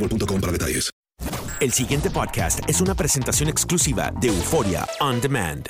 boostmobile.com para detalles. El siguiente podcast es una presentación exclusiva de Euforia On Demand.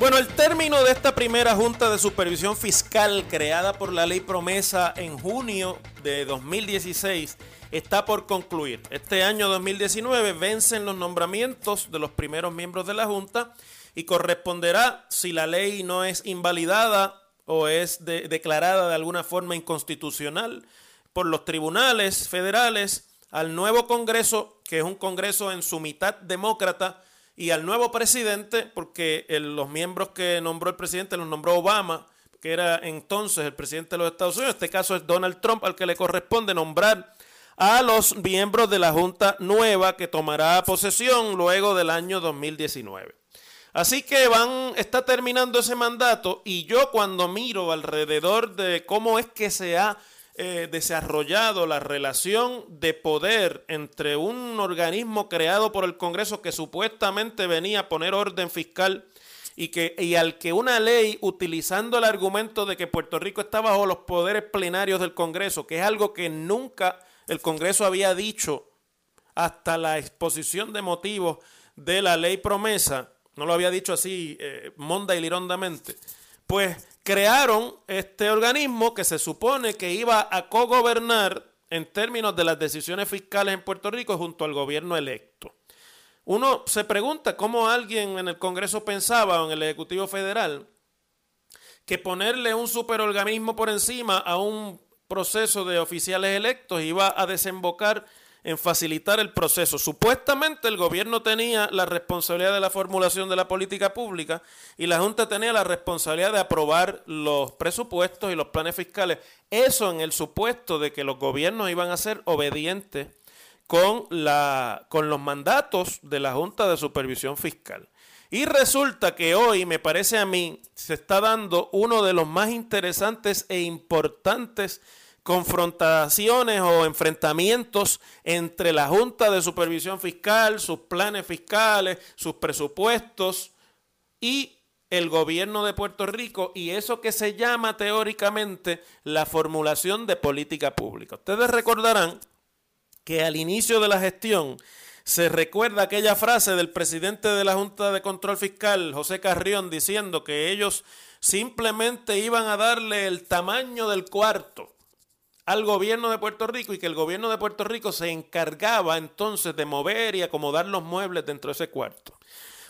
Bueno, el término de esta primera Junta de Supervisión Fiscal creada por la ley promesa en junio de 2016 está por concluir. Este año 2019 vencen los nombramientos de los primeros miembros de la Junta y corresponderá, si la ley no es invalidada o es de- declarada de alguna forma inconstitucional por los tribunales federales, al nuevo Congreso, que es un Congreso en su mitad demócrata, y al nuevo presidente, porque los miembros que nombró el presidente los nombró Obama, que era entonces el presidente de los Estados Unidos. Este caso es Donald Trump, al que le corresponde nombrar a los miembros de la Junta nueva que tomará posesión luego del año 2019. Así que van, está terminando ese mandato y yo cuando miro alrededor de cómo es que se ha eh, desarrollado la relación de poder entre un organismo creado por el Congreso que supuestamente venía a poner orden fiscal y, que, y al que una ley, utilizando el argumento de que Puerto Rico está bajo los poderes plenarios del Congreso, que es algo que nunca el Congreso había dicho hasta la exposición de motivos de la ley promesa, no lo había dicho así eh, monda y lirondamente, pues crearon este organismo que se supone que iba a cogobernar en términos de las decisiones fiscales en Puerto Rico junto al gobierno electo. Uno se pregunta cómo alguien en el Congreso pensaba o en el Ejecutivo Federal que ponerle un superorganismo por encima a un proceso de oficiales electos iba a desembocar en facilitar el proceso. Supuestamente el gobierno tenía la responsabilidad de la formulación de la política pública y la Junta tenía la responsabilidad de aprobar los presupuestos y los planes fiscales. Eso en el supuesto de que los gobiernos iban a ser obedientes con, la, con los mandatos de la Junta de Supervisión Fiscal. Y resulta que hoy, me parece a mí, se está dando uno de los más interesantes e importantes confrontaciones o enfrentamientos entre la Junta de Supervisión Fiscal, sus planes fiscales, sus presupuestos y el gobierno de Puerto Rico y eso que se llama teóricamente la formulación de política pública. Ustedes recordarán que al inicio de la gestión se recuerda aquella frase del presidente de la Junta de Control Fiscal, José Carrión, diciendo que ellos simplemente iban a darle el tamaño del cuarto al gobierno de Puerto Rico y que el gobierno de Puerto Rico se encargaba entonces de mover y acomodar los muebles dentro de ese cuarto.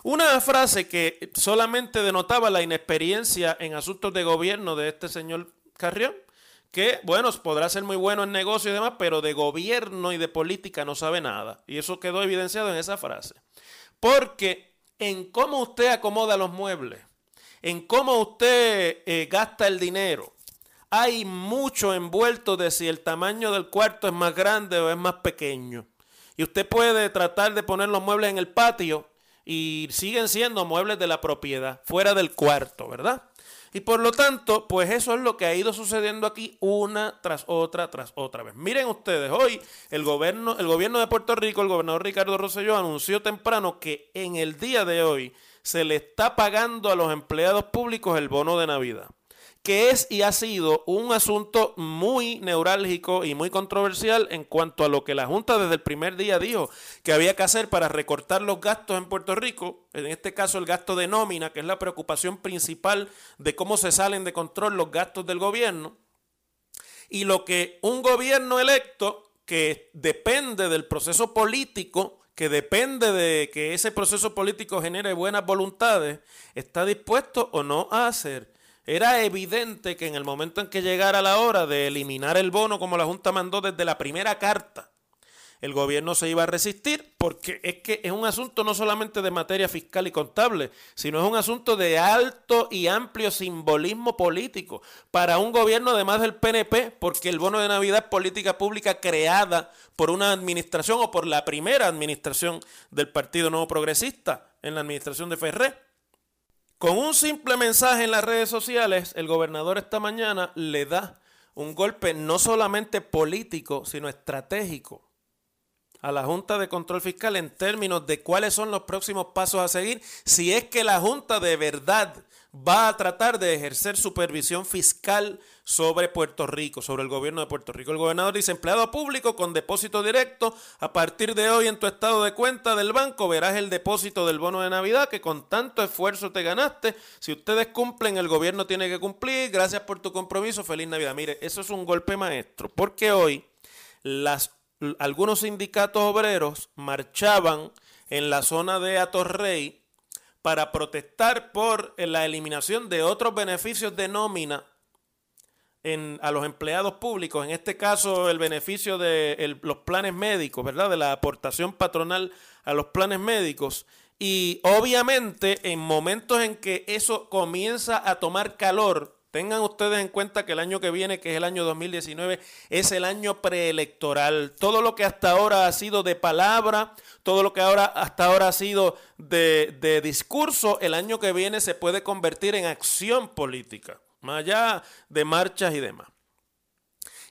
Una frase que solamente denotaba la inexperiencia en asuntos de gobierno de este señor Carrión, que, bueno, podrá ser muy bueno en negocio y demás, pero de gobierno y de política no sabe nada. Y eso quedó evidenciado en esa frase. Porque en cómo usted acomoda los muebles, en cómo usted eh, gasta el dinero, hay mucho envuelto de si el tamaño del cuarto es más grande o es más pequeño. Y usted puede tratar de poner los muebles en el patio y siguen siendo muebles de la propiedad, fuera del cuarto, ¿verdad? Y por lo tanto, pues eso es lo que ha ido sucediendo aquí una tras otra, tras otra vez. Miren ustedes, hoy el gobierno, el gobierno de Puerto Rico, el gobernador Ricardo Rosselló anunció temprano que en el día de hoy se le está pagando a los empleados públicos el bono de Navidad que es y ha sido un asunto muy neurálgico y muy controversial en cuanto a lo que la Junta desde el primer día dijo que había que hacer para recortar los gastos en Puerto Rico, en este caso el gasto de nómina, que es la preocupación principal de cómo se salen de control los gastos del gobierno, y lo que un gobierno electo que depende del proceso político, que depende de que ese proceso político genere buenas voluntades, está dispuesto o no a hacer. Era evidente que en el momento en que llegara la hora de eliminar el bono, como la Junta mandó desde la primera carta, el gobierno se iba a resistir porque es que es un asunto no solamente de materia fiscal y contable, sino es un asunto de alto y amplio simbolismo político para un gobierno además del PNP, porque el bono de Navidad es política pública creada por una administración o por la primera administración del Partido Nuevo Progresista en la administración de Ferré. Con un simple mensaje en las redes sociales, el gobernador esta mañana le da un golpe no solamente político, sino estratégico a la Junta de Control Fiscal en términos de cuáles son los próximos pasos a seguir, si es que la Junta de verdad va a tratar de ejercer supervisión fiscal sobre Puerto Rico, sobre el gobierno de Puerto Rico. El gobernador dice, empleado público con depósito directo, a partir de hoy en tu estado de cuenta del banco verás el depósito del bono de Navidad que con tanto esfuerzo te ganaste. Si ustedes cumplen, el gobierno tiene que cumplir. Gracias por tu compromiso. Feliz Navidad. Mire, eso es un golpe maestro, porque hoy algunos sindicatos obreros marchaban en la zona de Atorrey para protestar por la eliminación de otros beneficios de nómina a los empleados públicos, en este caso el beneficio de los planes médicos, ¿verdad? De la aportación patronal a los planes médicos. Y obviamente en momentos en que eso comienza a tomar calor, tengan ustedes en cuenta que el año que viene, que es el año 2019, es el año preelectoral. Todo lo que hasta ahora ha sido de palabra, todo lo que ahora hasta ahora ha sido de, de discurso, el año que viene se puede convertir en acción política más allá de marchas y demás.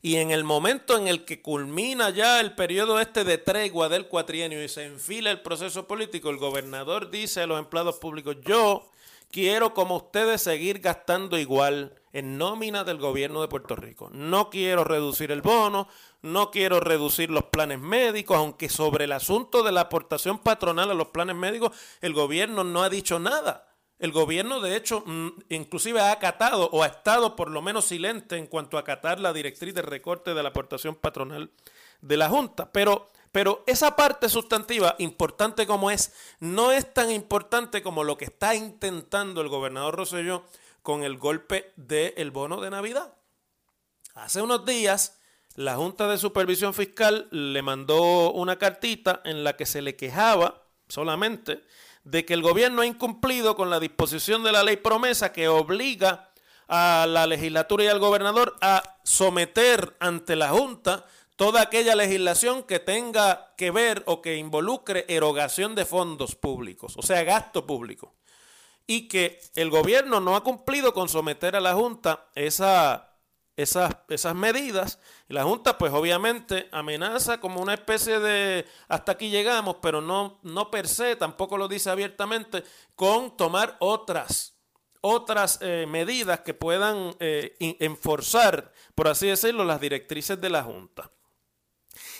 Y en el momento en el que culmina ya el periodo este de tregua del cuatrienio y se enfila el proceso político, el gobernador dice a los empleados públicos, yo quiero como ustedes seguir gastando igual en nómina del gobierno de Puerto Rico. No quiero reducir el bono, no quiero reducir los planes médicos, aunque sobre el asunto de la aportación patronal a los planes médicos el gobierno no ha dicho nada. El gobierno, de hecho, mm, inclusive ha acatado o ha estado por lo menos silente en cuanto a acatar la directriz de recorte de la aportación patronal de la Junta. Pero, pero esa parte sustantiva, importante como es, no es tan importante como lo que está intentando el gobernador Rosselló con el golpe del bono de Navidad. Hace unos días, la Junta de Supervisión Fiscal le mandó una cartita en la que se le quejaba solamente de que el gobierno ha incumplido con la disposición de la ley promesa que obliga a la legislatura y al gobernador a someter ante la Junta toda aquella legislación que tenga que ver o que involucre erogación de fondos públicos, o sea, gasto público. Y que el gobierno no ha cumplido con someter a la Junta esa esas, esas medidas. Y la Junta, pues obviamente, amenaza como una especie de hasta aquí llegamos, pero no, no per se, tampoco lo dice abiertamente, con tomar otras, otras eh, medidas que puedan eh, enforzar, por así decirlo, las directrices de la Junta.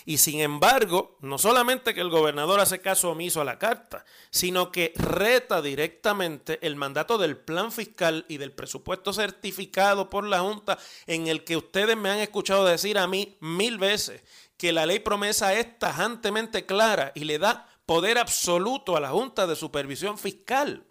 Y sin embargo, no solamente que el gobernador hace caso omiso a la carta, sino que reta directamente el mandato del plan fiscal y del presupuesto certificado por la Junta, en el que ustedes me han escuchado decir a mí mil veces que la ley promesa es tajantemente clara y le da poder absoluto a la Junta de Supervisión Fiscal.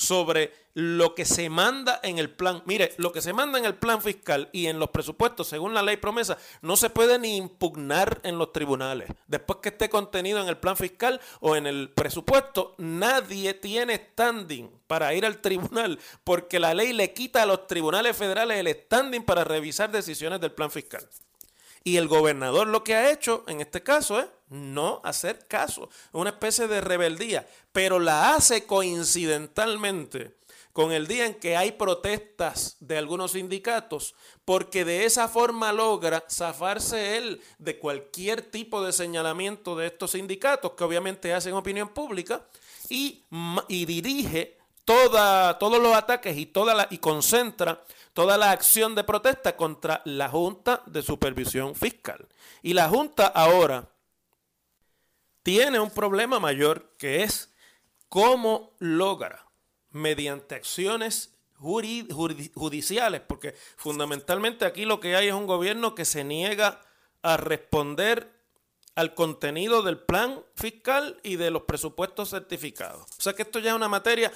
Sobre lo que se manda en el plan. Mire, lo que se manda en el plan fiscal y en los presupuestos, según la ley promesa, no se puede ni impugnar en los tribunales. Después que esté contenido en el plan fiscal o en el presupuesto, nadie tiene standing para ir al tribunal porque la ley le quita a los tribunales federales el standing para revisar decisiones del plan fiscal. Y el gobernador lo que ha hecho en este caso es no hacer caso, una especie de rebeldía, pero la hace coincidentalmente con el día en que hay protestas de algunos sindicatos, porque de esa forma logra zafarse él de cualquier tipo de señalamiento de estos sindicatos, que obviamente hacen opinión pública, y, y dirige toda, todos los ataques y, toda la, y concentra toda la acción de protesta contra la Junta de Supervisión Fiscal. Y la Junta ahora tiene un problema mayor que es cómo logra, mediante acciones judiciales, porque fundamentalmente aquí lo que hay es un gobierno que se niega a responder al contenido del plan fiscal y de los presupuestos certificados. O sea que esto ya es una materia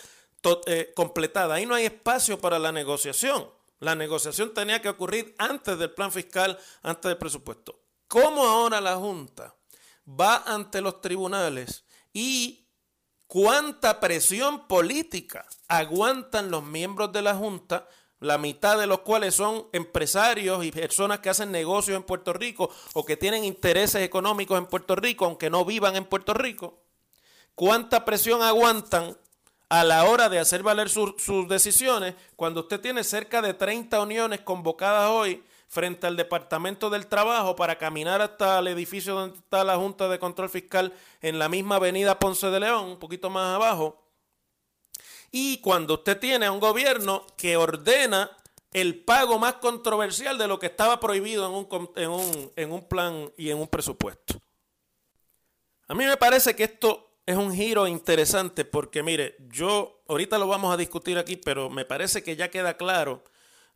eh, completada. Ahí no hay espacio para la negociación. La negociación tenía que ocurrir antes del plan fiscal, antes del presupuesto. ¿Cómo ahora la Junta va ante los tribunales y cuánta presión política aguantan los miembros de la Junta, la mitad de los cuales son empresarios y personas que hacen negocios en Puerto Rico o que tienen intereses económicos en Puerto Rico, aunque no vivan en Puerto Rico. ¿Cuánta presión aguantan a la hora de hacer valer sus decisiones cuando usted tiene cerca de 30 uniones convocadas hoy frente al Departamento del Trabajo para caminar hasta el edificio donde está la Junta de Control Fiscal en la misma avenida Ponce de León, un poquito más abajo. Y cuando usted tiene a un gobierno que ordena el pago más controversial de lo que estaba prohibido en un, en un, en un plan y en un presupuesto. A mí me parece que esto es un giro interesante porque, mire, yo ahorita lo vamos a discutir aquí, pero me parece que ya queda claro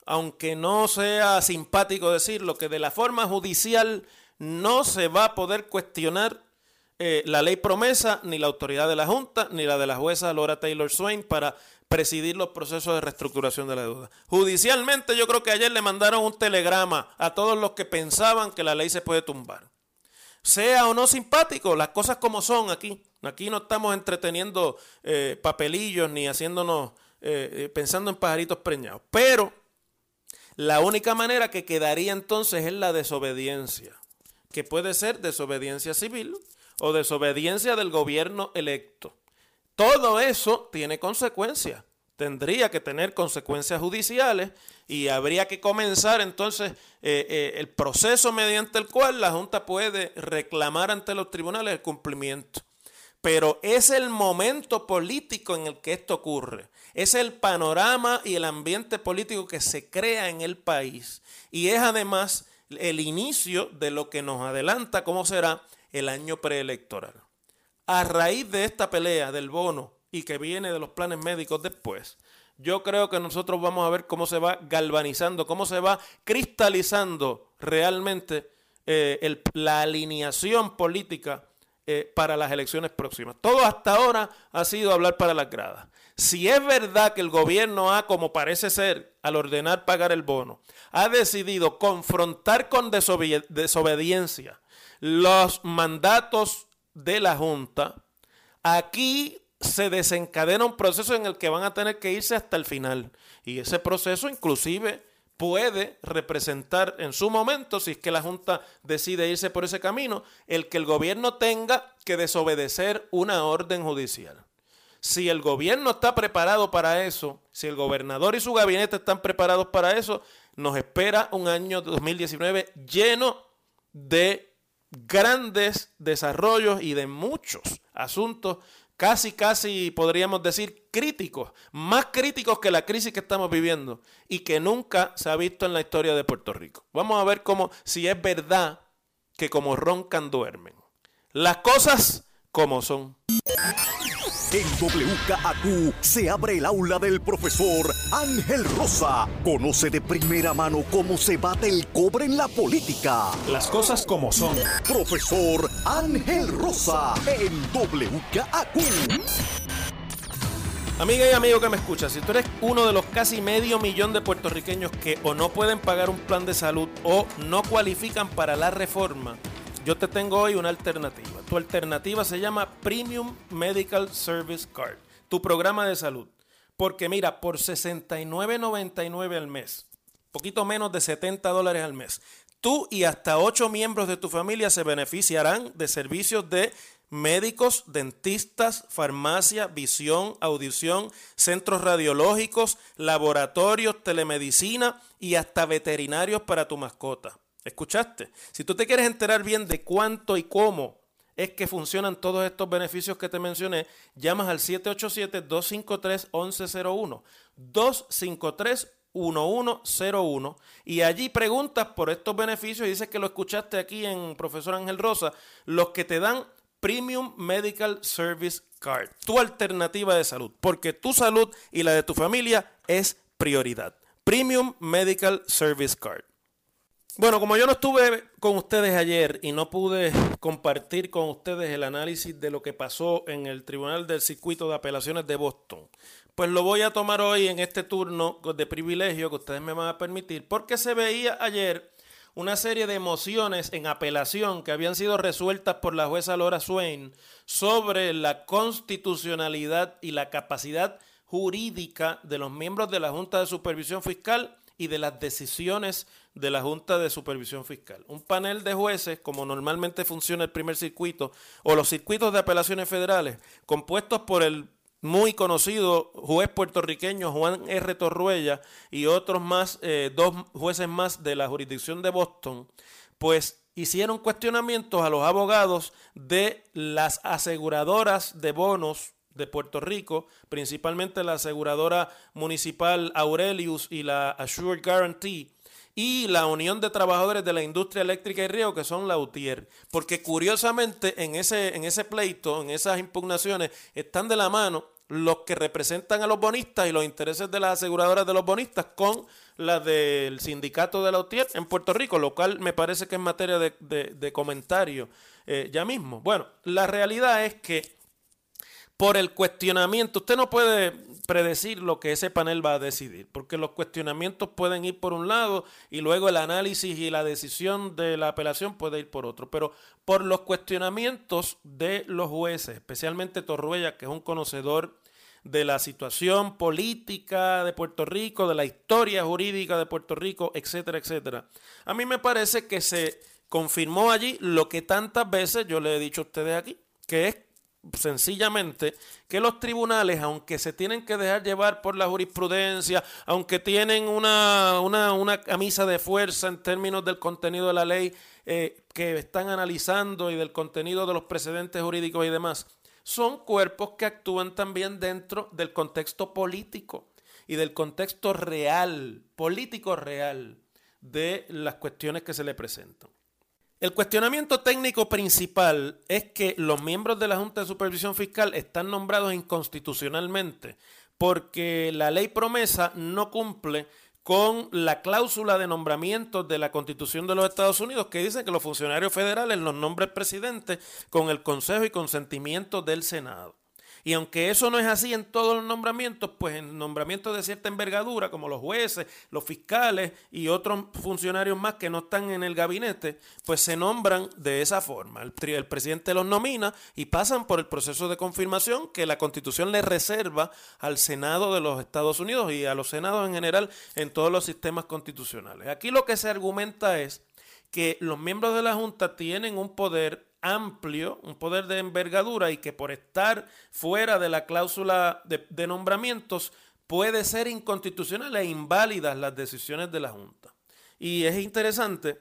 aunque no sea simpático decirlo, que de la forma judicial no se va a poder cuestionar eh, la ley promesa, ni la autoridad de la Junta, ni la de la jueza Laura Taylor Swain para presidir los procesos de reestructuración de la deuda. Judicialmente yo creo que ayer le mandaron un telegrama a todos los que pensaban que la ley se puede tumbar. Sea o no simpático, las cosas como son aquí. Aquí no estamos entreteniendo eh, papelillos ni haciéndonos, eh, pensando en pajaritos preñados. Pero la única manera que quedaría entonces es la desobediencia, que puede ser desobediencia civil o desobediencia del gobierno electo. Todo eso tiene consecuencias, tendría que tener consecuencias judiciales y habría que comenzar entonces eh, eh, el proceso mediante el cual la Junta puede reclamar ante los tribunales el cumplimiento. Pero es el momento político en el que esto ocurre. Es el panorama y el ambiente político que se crea en el país. Y es además el inicio de lo que nos adelanta cómo será el año preelectoral. A raíz de esta pelea del bono y que viene de los planes médicos después, yo creo que nosotros vamos a ver cómo se va galvanizando, cómo se va cristalizando realmente eh, la alineación política eh, para las elecciones próximas. Todo hasta ahora ha sido hablar para las gradas. Si es verdad que el gobierno ha, como parece ser, al ordenar pagar el bono, ha decidido confrontar con desobediencia los mandatos de la Junta, aquí se desencadena un proceso en el que van a tener que irse hasta el final. Y ese proceso inclusive puede representar en su momento, si es que la Junta decide irse por ese camino, el que el gobierno tenga que desobedecer una orden judicial. Si el gobierno está preparado para eso, si el gobernador y su gabinete están preparados para eso, nos espera un año 2019 lleno de grandes desarrollos y de muchos asuntos casi, casi podríamos decir críticos, más críticos que la crisis que estamos viviendo y que nunca se ha visto en la historia de Puerto Rico. Vamos a ver cómo, si es verdad que como roncan duermen. Las cosas como son. En WKAQ se abre el aula del profesor Ángel Rosa. Conoce de primera mano cómo se bate el cobre en la política. Las cosas como son. Profesor Ángel Rosa en WKAQ. Amiga y amigo que me escucha, si tú eres uno de los casi medio millón de puertorriqueños que o no pueden pagar un plan de salud o no cualifican para la reforma, yo te tengo hoy una alternativa. Tu alternativa se llama Premium Medical Service Card, tu programa de salud. Porque mira, por 69.99 al mes, poquito menos de 70 dólares al mes, tú y hasta 8 miembros de tu familia se beneficiarán de servicios de médicos, dentistas, farmacia, visión, audición, centros radiológicos, laboratorios, telemedicina y hasta veterinarios para tu mascota. ¿Escuchaste? Si tú te quieres enterar bien de cuánto y cómo es que funcionan todos estos beneficios que te mencioné, llamas al 787-253-1101. 253-1101 y allí preguntas por estos beneficios y dices que lo escuchaste aquí en Profesor Ángel Rosa, los que te dan Premium Medical Service Card, tu alternativa de salud, porque tu salud y la de tu familia es prioridad. Premium Medical Service Card. Bueno, como yo no estuve con ustedes ayer y no pude compartir con ustedes el análisis de lo que pasó en el Tribunal del Circuito de Apelaciones de Boston, pues lo voy a tomar hoy en este turno de privilegio que ustedes me van a permitir, porque se veía ayer una serie de mociones en apelación que habían sido resueltas por la jueza Laura Swain sobre la constitucionalidad y la capacidad jurídica de los miembros de la Junta de Supervisión Fiscal y de las decisiones de la Junta de Supervisión Fiscal. Un panel de jueces, como normalmente funciona el primer circuito, o los circuitos de apelaciones federales, compuestos por el muy conocido juez puertorriqueño Juan R. Torruella y otros más, eh, dos jueces más de la jurisdicción de Boston, pues hicieron cuestionamientos a los abogados de las aseguradoras de bonos de Puerto Rico, principalmente la aseguradora municipal Aurelius y la Assured Guarantee, y la Unión de Trabajadores de la Industria Eléctrica y Río, que son la UTIER. Porque curiosamente en ese, en ese pleito, en esas impugnaciones, están de la mano los que representan a los bonistas y los intereses de las aseguradoras de los bonistas con la del sindicato de la UTIER en Puerto Rico, lo cual me parece que es materia de, comentario eh, ya mismo. Bueno, la realidad es que por el cuestionamiento, usted no puede predecir lo que ese panel va a decidir, porque los cuestionamientos pueden ir por un lado y luego el análisis y la decisión de la apelación puede ir por otro, pero por los cuestionamientos de los jueces, especialmente Torruella, que es un conocedor de la situación política de Puerto Rico, de la historia jurídica de Puerto Rico, etcétera, etcétera. A mí me parece que se confirmó allí lo que tantas veces yo le he dicho a ustedes aquí, que es sencillamente que los tribunales, aunque se tienen que dejar llevar por la jurisprudencia, aunque tienen una, una, camisa de fuerza en términos del contenido de la ley eh, que están analizando y del contenido de los precedentes jurídicos y demás, son cuerpos que actúan también dentro del contexto político y del contexto real, político real, de las cuestiones que se le presentan. El cuestionamiento técnico principal es que los miembros de la Junta de Supervisión Fiscal están nombrados inconstitucionalmente porque la ley promesa no cumple con la cláusula de nombramiento de la Constitución de los Estados Unidos que dice que los funcionarios federales los nombra el presidente con el consejo y consentimiento del Senado. Y aunque eso no es así en todos los nombramientos, pues en nombramientos de cierta envergadura, como los jueces, los fiscales y otros funcionarios más que no están en el gabinete, pues se nombran de esa forma. El, presidente los nomina y pasan por el proceso de confirmación que la constitución le reserva al Senado de los Estados Unidos y a los senados en general en todos los sistemas constitucionales. Aquí lo que se argumenta es que los miembros de la Junta tienen un poder amplio, un poder de envergadura y que por estar fuera de la cláusula de, nombramientos puede ser inconstitucional e inválidas las decisiones de la Junta. Y es interesante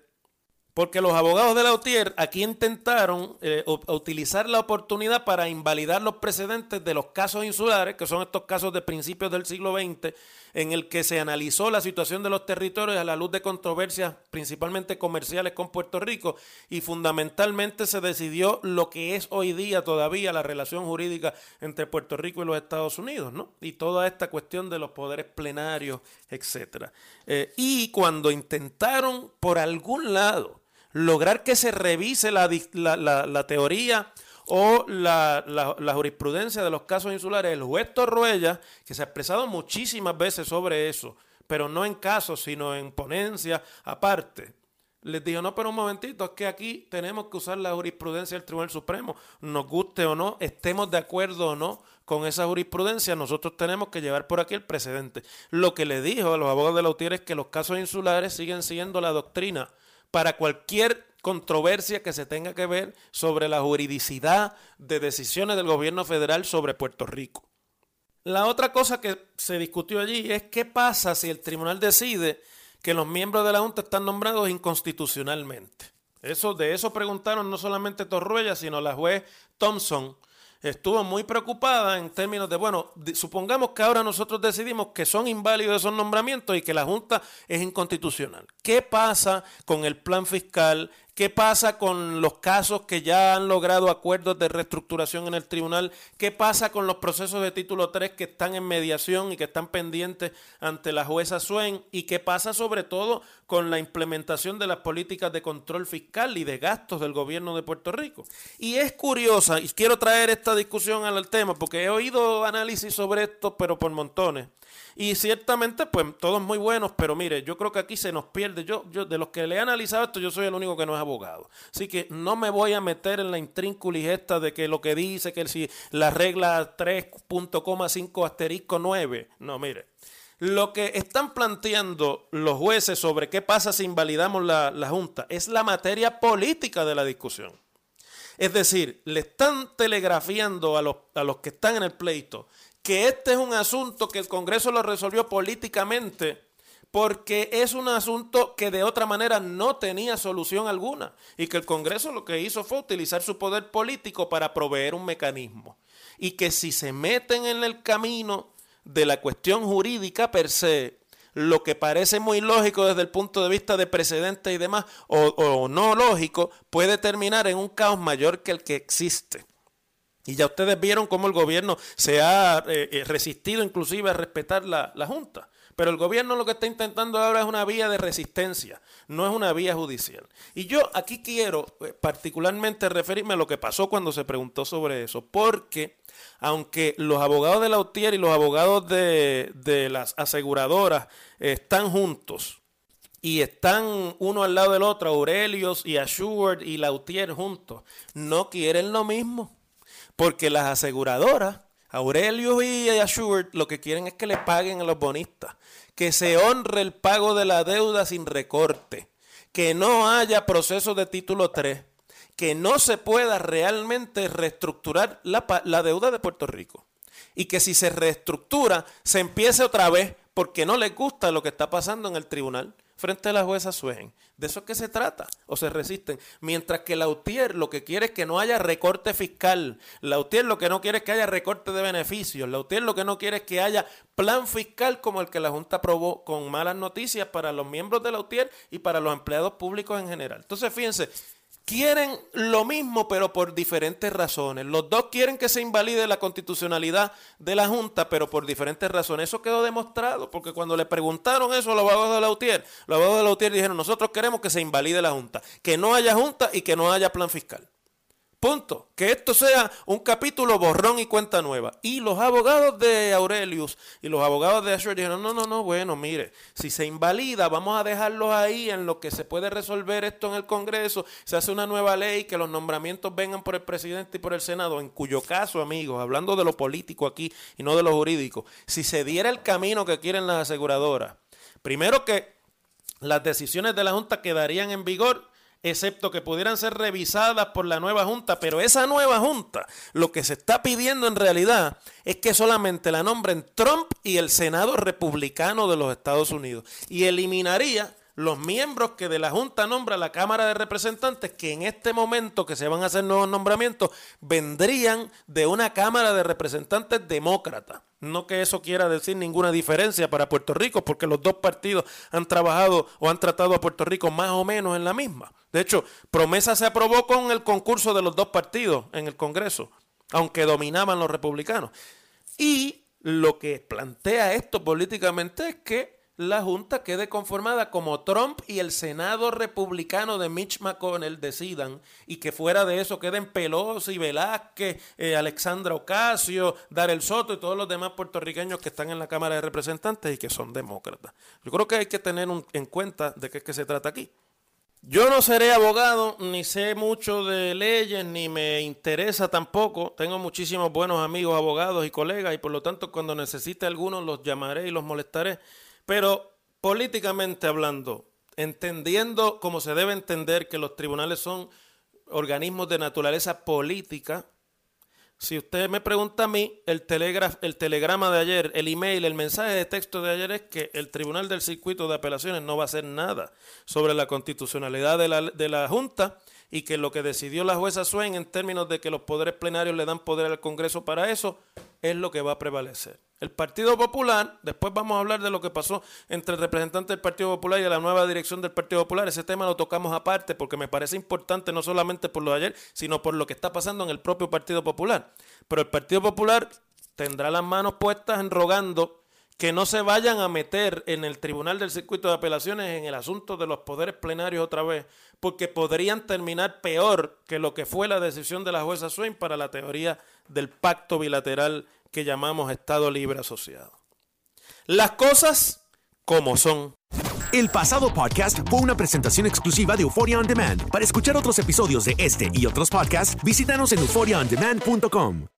porque los abogados de la UTIER aquí intentaron eh, utilizar la oportunidad para invalidar los precedentes de los casos insulares, que son estos casos de principios del siglo XX, en el que se analizó la situación de los territorios a la luz de controversias principalmente comerciales con Puerto Rico y fundamentalmente se decidió lo que es hoy día todavía la relación jurídica entre Puerto Rico y los Estados Unidos, ¿no? Y toda esta cuestión de los poderes plenarios, etcétera. Eh, y cuando intentaron por algún lado lograr que se revise la, teoría o la, la, jurisprudencia de los casos insulares, el juez Torruella, que se ha expresado muchísimas veces sobre eso, pero no en casos, sino en ponencia aparte, les dijo, no, pero un momentito, es que aquí tenemos que usar la jurisprudencia del Tribunal Supremo, nos guste o no, estemos de acuerdo o no con esa jurisprudencia, nosotros tenemos que llevar por aquí el precedente. Lo que le dijo a los abogados de la UTIER es que los casos insulares siguen siendo la doctrina para cualquier controversia que se tenga que ver sobre la juridicidad de decisiones del gobierno federal sobre Puerto Rico. La otra cosa que se discutió allí es qué pasa si el tribunal decide que los miembros de la Junta están nombrados inconstitucionalmente. Eso, de eso preguntaron no solamente Torruella, sino la juez Thompson. Estuvo muy preocupada en términos de, bueno, supongamos que ahora nosotros decidimos que son inválidos esos nombramientos y que la Junta es inconstitucional. ¿Qué pasa con el plan fiscal? ¿Qué pasa con los casos que ya han logrado acuerdos de reestructuración en el tribunal? ¿Qué pasa con los procesos de título 3 que están en mediación y que están pendientes ante la jueza Suen? ¿Y qué pasa sobre todo con la implementación de las políticas de control fiscal y de gastos del gobierno de Puerto Rico? Y es curiosa, y quiero traer esta discusión al tema, porque he oído análisis sobre esto, pero por montones. Y ciertamente, pues todos muy buenos, pero mire, yo creo que aquí se nos pierde. Yo, yo de los que le he analizado esto, yo soy el único que no es abogado. Así que no me voy a meter en la intrínculis esta de que lo que dice que si la regla 3.5 asterisco 9. No, mire. Lo que están planteando los jueces sobre qué pasa si invalidamos la, la Junta es la materia política de la discusión. Es decir, le están telegrafiando a los, a los que están en el pleito que este es un asunto que el Congreso lo resolvió políticamente porque es un asunto que de otra manera no tenía solución alguna y que el Congreso lo que hizo fue utilizar su poder político para proveer un mecanismo y que si se meten en el camino de la cuestión jurídica per se, lo que parece muy lógico desde el punto de vista de precedentes y demás, o, no lógico, puede terminar en un caos mayor que el que existe. Y ya ustedes vieron cómo el gobierno se ha eh, eh, resistido inclusive a respetar la, la, Junta. Pero el gobierno lo que está intentando ahora es una vía de resistencia, no es una vía judicial. Y yo aquí quiero eh, particularmente referirme a lo que pasó cuando se preguntó sobre eso, porque aunque los abogados de la UTIER y los abogados de, de las aseguradoras están juntos, y están uno al lado del otro, Aurelius y Assured y Lautier juntos, no quieren lo mismo. Porque las aseguradoras, Aurelio y Assured, lo que quieren es que le paguen a los bonistas, que se honre el pago de la deuda sin recorte, que no haya proceso de título 3, que no se pueda realmente reestructurar la, la deuda de Puerto Rico. Y que si se reestructura, se empiece otra vez porque no les gusta lo que está pasando en el tribunal frente a la jueza Suen. De eso es que se trata, o se resisten. Mientras que la UTIER lo que quiere es que no haya recorte fiscal. La UTIER lo que no quiere es que haya recorte de beneficios. La UTIER lo que no quiere es que haya plan fiscal como el que la Junta aprobó con malas noticias para los miembros de la UTIER y para los empleados públicos en general. Entonces, fíjense, quieren lo mismo, pero por diferentes razones. Los dos quieren que se invalide la constitucionalidad de la Junta, pero por diferentes razones. Eso quedó demostrado, porque cuando le preguntaron eso a los abogados de la UTIER, los abogados de la UTIER dijeron, nosotros queremos que se invalide la Junta, que no haya Junta y que no haya plan fiscal. Punto. Que esto sea un capítulo borrón y cuenta nueva. Y los abogados de Aurelius y los abogados de Asher dijeron, no, no, no, bueno, mire, si se invalida, vamos a dejarlos ahí en lo que se puede resolver esto en el Congreso. Se hace una nueva ley que los nombramientos vengan por el presidente y por el Senado, en cuyo caso, amigos, hablando de lo político aquí y no de lo jurídico, si se diera el camino que quieren las aseguradoras, primero que las decisiones de la Junta quedarían en vigor excepto que pudieran ser revisadas por la nueva Junta, pero esa nueva Junta lo que se está pidiendo en realidad es que solamente la nombren Trump y el Senado republicano de los Estados Unidos y eliminaría los miembros que de la Junta nombra la Cámara de Representantes, que en este momento que se van a hacer nuevos nombramientos, vendrían de una Cámara de Representantes demócrata. No que eso quiera decir ninguna diferencia para Puerto Rico, porque los dos partidos han trabajado o han tratado a Puerto Rico más o menos en la misma. De hecho, promesa se aprobó con el concurso de los dos partidos en el Congreso, aunque dominaban los republicanos. Y lo que plantea esto políticamente es que la Junta quede conformada como Trump y el Senado republicano de Mitch McConnell decidan y que fuera de eso queden Pelosi, Velázquez, eh, Alexandra Ocasio, Darel Soto y todos los demás puertorriqueños que están en la Cámara de Representantes y que son demócratas. Yo creo que hay que tener en cuenta de qué es que se trata aquí. Yo no seré abogado, ni sé mucho de leyes, ni me interesa tampoco. Tengo muchísimos buenos amigos abogados y colegas y por lo tanto cuando necesite algunos los llamaré y los molestaré. Pero políticamente hablando, entendiendo como se debe entender que los tribunales son organismos de naturaleza política, si usted me pregunta a mí, el, el telegrama de ayer, el email, el mensaje de texto de ayer es que el Tribunal del Circuito de Apelaciones no va a hacer nada sobre la constitucionalidad de la, de la Junta y que lo que decidió la jueza Swain en términos de que los poderes plenarios le dan poder al Congreso para eso es lo que va a prevalecer. El Partido Popular, después vamos a hablar de lo que pasó entre el representante del Partido Popular y la nueva dirección del Partido Popular. Ese tema lo tocamos aparte porque me parece importante no solamente por lo de ayer, sino por lo que está pasando en el propio Partido Popular. Pero el Partido Popular tendrá las manos puestas en rogando que no se vayan a meter en el Tribunal del Circuito de Apelaciones en el asunto de los poderes plenarios otra vez, porque podrían terminar peor que lo que fue la decisión de la jueza Swain para la teoría del pacto bilateral que llamamos Estado Libre Asociado. Las cosas como son. El pasado podcast fue una presentación exclusiva de Euphoria On Demand. Para escuchar otros episodios de este y otros podcasts, visítanos en euphoriaondemand.com.